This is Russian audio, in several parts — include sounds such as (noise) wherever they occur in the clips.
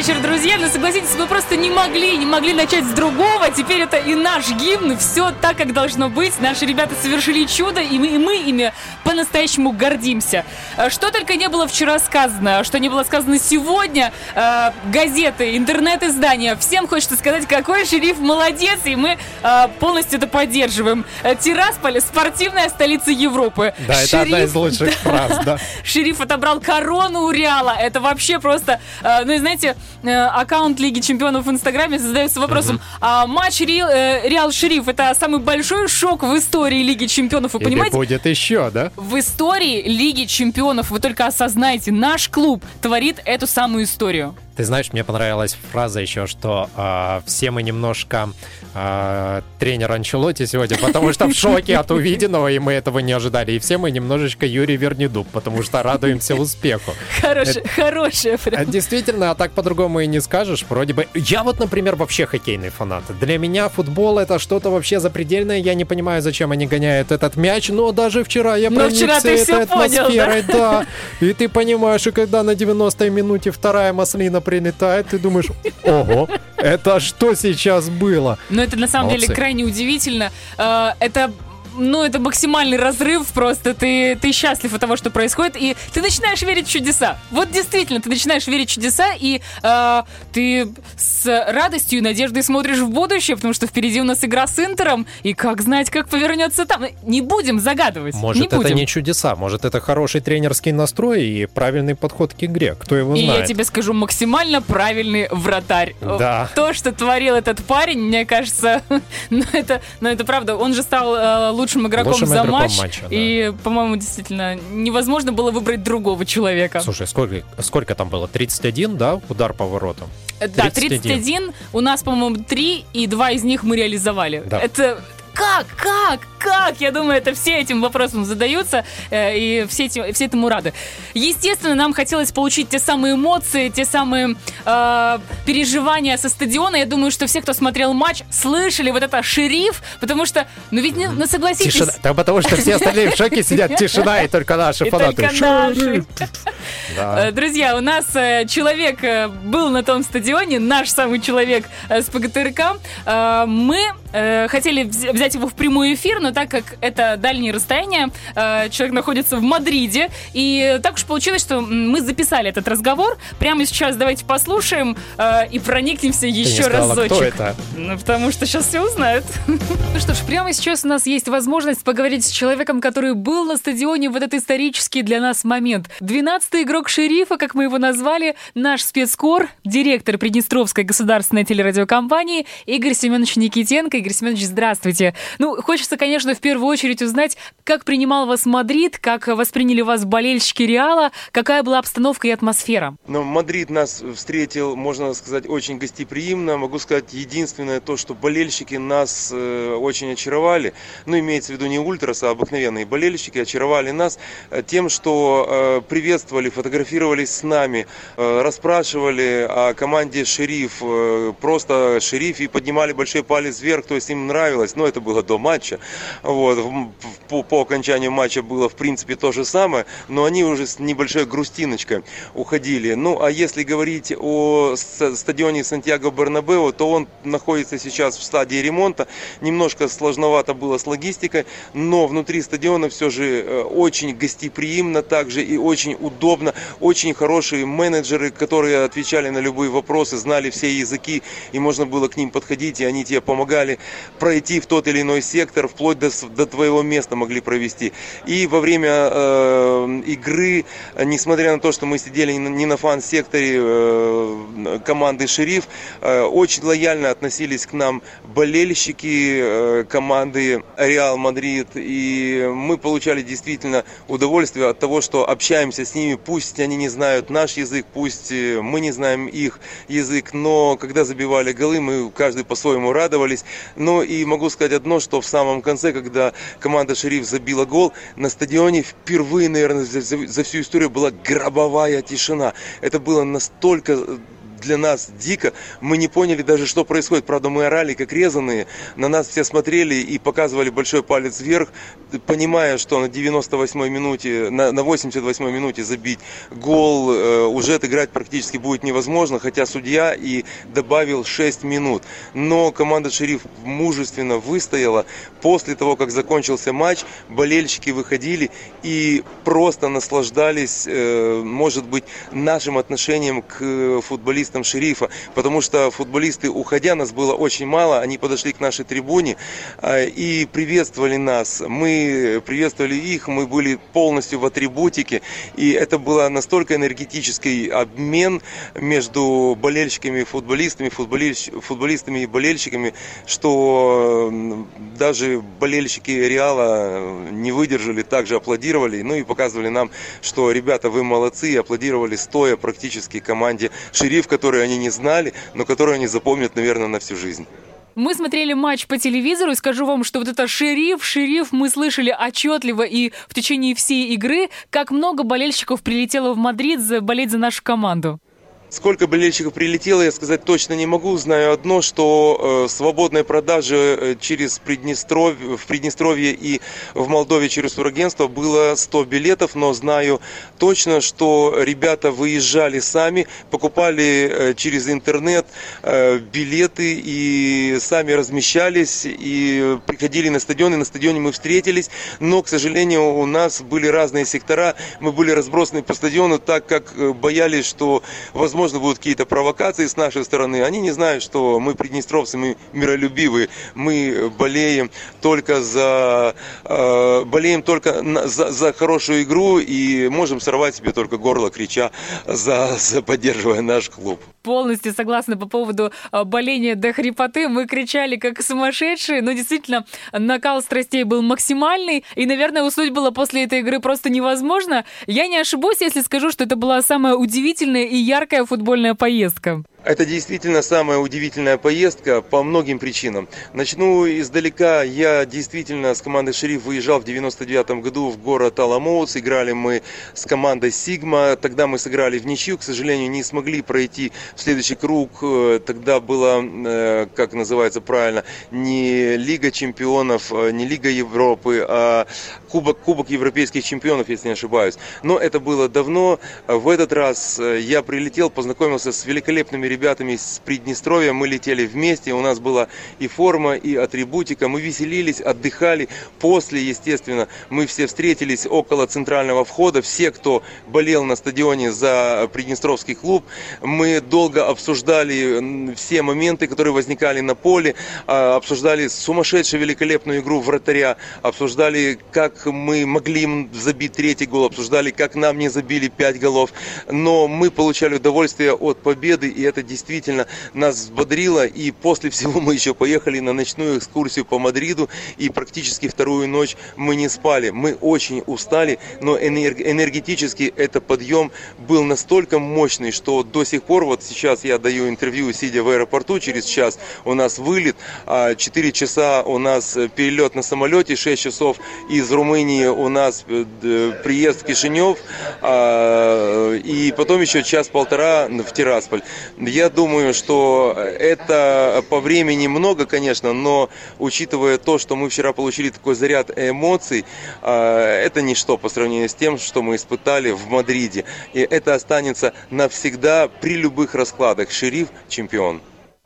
Вечер, друзья. Но согласитесь, мы просто не могли, не могли начать с другого. Теперь это и наш гимн, все так, как должно быть. Наши ребята совершили чудо, и мы, и мы ими по-настоящему гордимся. Э, что только не было вчера сказано, что не было сказано сегодня. Э, газеты, интернет-издания. Всем хочется сказать, какой шериф молодец, и мы э, полностью это поддерживаем. Тирасполь – спортивная столица Европы. Да, шериф, это одна из лучших (laughs) фраз, да. Шериф отобрал корону у Реала. Это вообще просто... Э, ну и знаете, аккаунт Лиги Чемпионов в Инстаграме задается вопросом, угу. а матч Реал, э, Реал Шериф это самый большой шок в истории Лиги Чемпионов, вы Или понимаете? будет еще, да? В истории Лиги Чемпионов, вы только осознайте, наш клуб творит эту самую историю. Ты знаешь, мне понравилась фраза еще, что э, все мы немножко э, тренер Анчелоти сегодня, потому что в шоке от увиденного, и мы этого не ожидали. И все мы немножечко Юрий Вернедуб, потому что радуемся успеху. Хорошая, хорошая прям. Действительно, а так по-другому и не скажешь. Вроде бы... Я вот, например, вообще хоккейный фанат. Для меня футбол это что-то вообще запредельное. Я не понимаю, зачем они гоняют этот мяч, но даже вчера я проникся этой атмосферой. Понял, да? да. И ты понимаешь, и когда на 90-й минуте вторая маслина прилетает, ты думаешь, ого, это что сейчас было? Ну, это на самом Молодцы. деле крайне удивительно. Э, это ну, это максимальный разрыв, просто ты, ты счастлив от того, что происходит, и ты начинаешь верить в чудеса. Вот действительно, ты начинаешь верить в чудеса, и э, ты с радостью и надеждой смотришь в будущее, потому что впереди у нас игра с Интером, и как знать, как повернется там. Не будем загадывать. Может, не это будем. не чудеса, может, это хороший тренерский настрой и правильный подход к игре. Кто его знает? И я тебе скажу, максимально правильный вратарь. Да. То, что творил этот парень, мне кажется, (laughs) ну это, ну это правда, он же стал э, лучшим игроком лучшим за игроком матч. матча, да. И, по-моему, действительно, невозможно было выбрать другого человека. Слушай, сколько, сколько там было? 31, да, удар по воротам? Да, 31. 31. У нас, по-моему, 3, и 2 из них мы реализовали. Да. Это как, как, как? Я думаю, это все этим вопросом задаются, э, и все, эти, все этому рады. Естественно, нам хотелось получить те самые эмоции, те самые э, переживания со стадиона. Я думаю, что все, кто смотрел матч, слышали вот это «шериф», потому что, ну ведь, ну согласитесь... Тишина. Да, потому что все остальные в шоке сидят, тишина, и только наши фанаты. Да. Э, друзья, у нас э, человек э, был на том стадионе, наш самый человек с ПГТРК. Мы хотели взять его в прямой эфир, но так как это дальние расстояния, человек находится в Мадриде, и так уж получилось, что мы записали этот разговор. Прямо сейчас давайте послушаем и проникнемся еще сказала, разочек. Кто это? Ну, потому что сейчас все узнают. Ну что ж, прямо сейчас у нас есть возможность поговорить с человеком, который был на стадионе в этот исторический для нас момент. 12-й игрок шерифа, как мы его назвали, наш спецкор, директор Приднестровской государственной телерадиокомпании Игорь Семенович Никитенко. Игорь Семенович, здравствуйте. Ну, хочется, конечно, в первую очередь узнать, как принимал вас Мадрид, как восприняли вас болельщики Реала, какая была обстановка и атмосфера. Ну, Мадрид нас встретил, можно сказать, очень гостеприимно. Могу сказать, единственное то, что болельщики нас э, очень очаровали. Ну, имеется в виду не ультрас, а обыкновенные болельщики очаровали нас э, тем, что э, приветствовали, фотографировались с нами, э, расспрашивали о команде «Шериф», э, просто «Шериф» и поднимали большой палец вверх, то есть им нравилось, но это было до матча. Вот. По, по окончанию матча было, в принципе, то же самое, но они уже с небольшой грустиночкой уходили. Ну, а если говорить о стадионе Сантьяго Бернабео, то он находится сейчас в стадии ремонта. Немножко сложновато было с логистикой, но внутри стадиона все же э, очень гостеприимно также и очень удобно. Очень хорошие менеджеры, которые отвечали на любые вопросы, знали все языки, и можно было к ним подходить, и они тебе помогали пройти в тот или иной сектор, вплоть до, до твоего места могли провести. И во время э, игры, несмотря на то, что мы сидели не на фан-секторе э, команды «Шериф», э, очень лояльно относились к нам болельщики э, команды «Реал Мадрид», и мы получали действительно удовольствие от того, что общаемся с ними, пусть они не знают наш язык, пусть э, мы не знаем их язык, но когда забивали голы, мы каждый по-своему радовались. Но и могу сказать одно, что в самом конце, когда команда «Шериф» забила гол, на стадионе впервые, наверное, за, за всю историю была гробовая тишина. Это было настолько для нас дико. Мы не поняли даже, что происходит. Правда, мы орали, как резаные. На нас все смотрели и показывали большой палец вверх, понимая, что на 98-й минуте, на, на 88-й минуте забить гол, э, уже отыграть практически будет невозможно, хотя судья и добавил 6 минут. Но команда «Шериф» мужественно выстояла. После того, как закончился матч, болельщики выходили и просто наслаждались, э, может быть, нашим отношением к футболистам футболистам шерифа, потому что футболисты, уходя, нас было очень мало, они подошли к нашей трибуне а, и приветствовали нас. Мы приветствовали их, мы были полностью в атрибутике, и это был настолько энергетический обмен между болельщиками и футболистами, футболистами и болельщиками, что даже болельщики Реала не выдержали, также аплодировали, ну и показывали нам, что ребята, вы молодцы, и аплодировали стоя практически команде Шериф, которые они не знали, но которые они запомнят, наверное, на всю жизнь. Мы смотрели матч по телевизору, и скажу вам, что вот это шериф, шериф, мы слышали отчетливо и в течение всей игры, как много болельщиков прилетело в Мадрид болеть за нашу команду. Сколько болельщиков прилетело, я сказать точно не могу. Знаю одно, что э, свободной продажи э, через Приднестровье, в Приднестровье и в Молдове через турагентство было 100 билетов, но знаю точно, что ребята выезжали сами, покупали э, через интернет э, билеты и сами размещались и приходили на стадион, и на стадионе мы встретились, но, к сожалению, у нас были разные сектора, мы были разбросаны по стадиону, так как э, боялись, что, возможно, возможно, будут какие-то провокации с нашей стороны. Они не знают, что мы приднестровцы, мы миролюбивые, мы болеем только за, э, болеем только на, за, за хорошую игру и можем сорвать себе только горло, крича, за, за поддерживая наш клуб. Полностью согласна по поводу э, боления до хрипоты. Мы кричали как сумасшедшие, но действительно накал страстей был максимальный, и, наверное, уснуть было после этой игры просто невозможно. Я не ошибусь, если скажу, что это была самая удивительная и яркая футбольная поездка. Это действительно самая удивительная поездка по многим причинам. Начну издалека. Я действительно с командой «Шериф» выезжал в 99 году в город Аламоус. Играли мы с командой «Сигма». Тогда мы сыграли в ничью. К сожалению, не смогли пройти в следующий круг. Тогда было, э, как называется правильно, не Лига чемпионов, э, не Лига Европы, а Кубок, Кубок европейских чемпионов, если не ошибаюсь. Но это было давно. В этот раз э, я прилетел, познакомился с великолепными ребятами с Приднестровья, мы летели вместе, у нас была и форма, и атрибутика, мы веселились, отдыхали. После, естественно, мы все встретились около центрального входа, все, кто болел на стадионе за Приднестровский клуб, мы долго обсуждали все моменты, которые возникали на поле, а, обсуждали сумасшедшую великолепную игру вратаря, обсуждали, как мы могли им забить третий гол, обсуждали, как нам не забили пять голов, но мы получали удовольствие от победы, и это это действительно нас взбодрило. И после всего мы еще поехали на ночную экскурсию по Мадриду. И практически вторую ночь мы не спали. Мы очень устали, но энергетически этот подъем был настолько мощный, что до сих пор, вот сейчас я даю интервью, сидя в аэропорту, через час у нас вылет, 4 а часа у нас перелет на самолете, 6 часов из Румынии у нас э, приезд в Кишинев, а, и потом еще час-полтора в Тирасполь. Я думаю, что это по времени много, конечно, но учитывая то, что мы вчера получили такой заряд эмоций, а, это ничто по сравнению с тем, что мы испытали в Мадриде. И это останется навсегда при любых раскладах. Шериф – чемпион.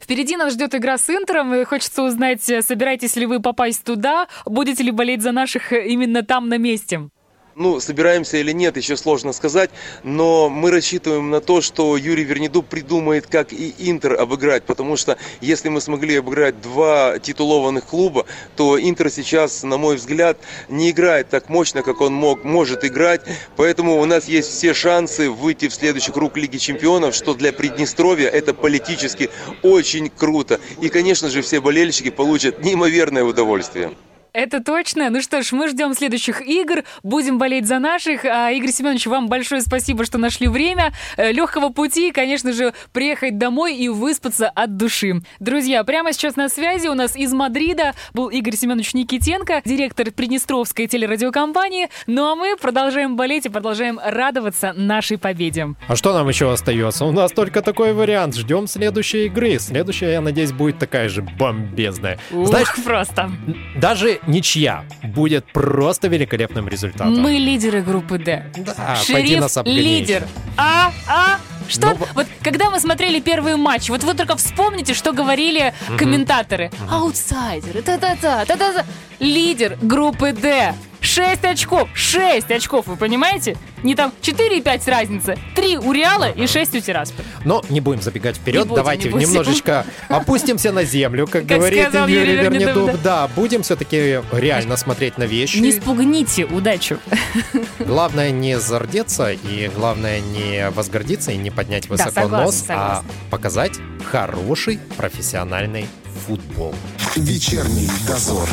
Впереди нас ждет игра с Интером, и хочется узнать, собираетесь ли вы попасть туда, будете ли болеть за наших именно там на месте? Ну, собираемся или нет, еще сложно сказать, но мы рассчитываем на то, что Юрий Вернеду придумает, как и Интер обыграть, потому что если мы смогли обыграть два титулованных клуба, то Интер сейчас, на мой взгляд, не играет так мощно, как он мог, может играть, поэтому у нас есть все шансы выйти в следующий круг Лиги Чемпионов, что для Приднестровья это политически очень круто. И, конечно же, все болельщики получат неимоверное удовольствие. Это точно. Ну что ж, мы ждем следующих игр, будем болеть за наших. А, Игорь Семенович, вам большое спасибо, что нашли время. Э, Легкого пути, конечно же, приехать домой и выспаться от души. Друзья, прямо сейчас на связи у нас из Мадрида был Игорь Семенович Никитенко, директор Приднестровской телерадиокомпании. Ну а мы продолжаем болеть и продолжаем радоваться нашей победе. А что нам еще остается? У нас только такой вариант. Ждем следующей игры. Следующая, я надеюсь, будет такая же бомбезная. Ух, Знаешь, просто. Даже ничья будет просто великолепным результатом. Мы лидеры группы Д. Да, Шериф лидер. А, а, что? Ну, вот когда мы смотрели первый матч, вот вы только вспомните, что говорили угу. комментаторы. Аутсайдеры, та-та-та, та-та-та. Лидер группы Д. 6 очков! 6 очков, вы понимаете? Не там 4 и 5 разница. 3 у Реала и 6 у Тирасполя. Но не будем забегать вперед. Не будем, Давайте не будем. немножечко опустимся на землю, как, (laughs) как говорит Юрий Вернедуб. Да. да, будем все-таки реально смотреть на вещи. Не спугните удачу. (laughs) Главное не зардеться и главное не возгордиться и не поднять высоко да, согласна, нос, а согласна. а показать хороший профессиональный футбол. Вечерний дозор.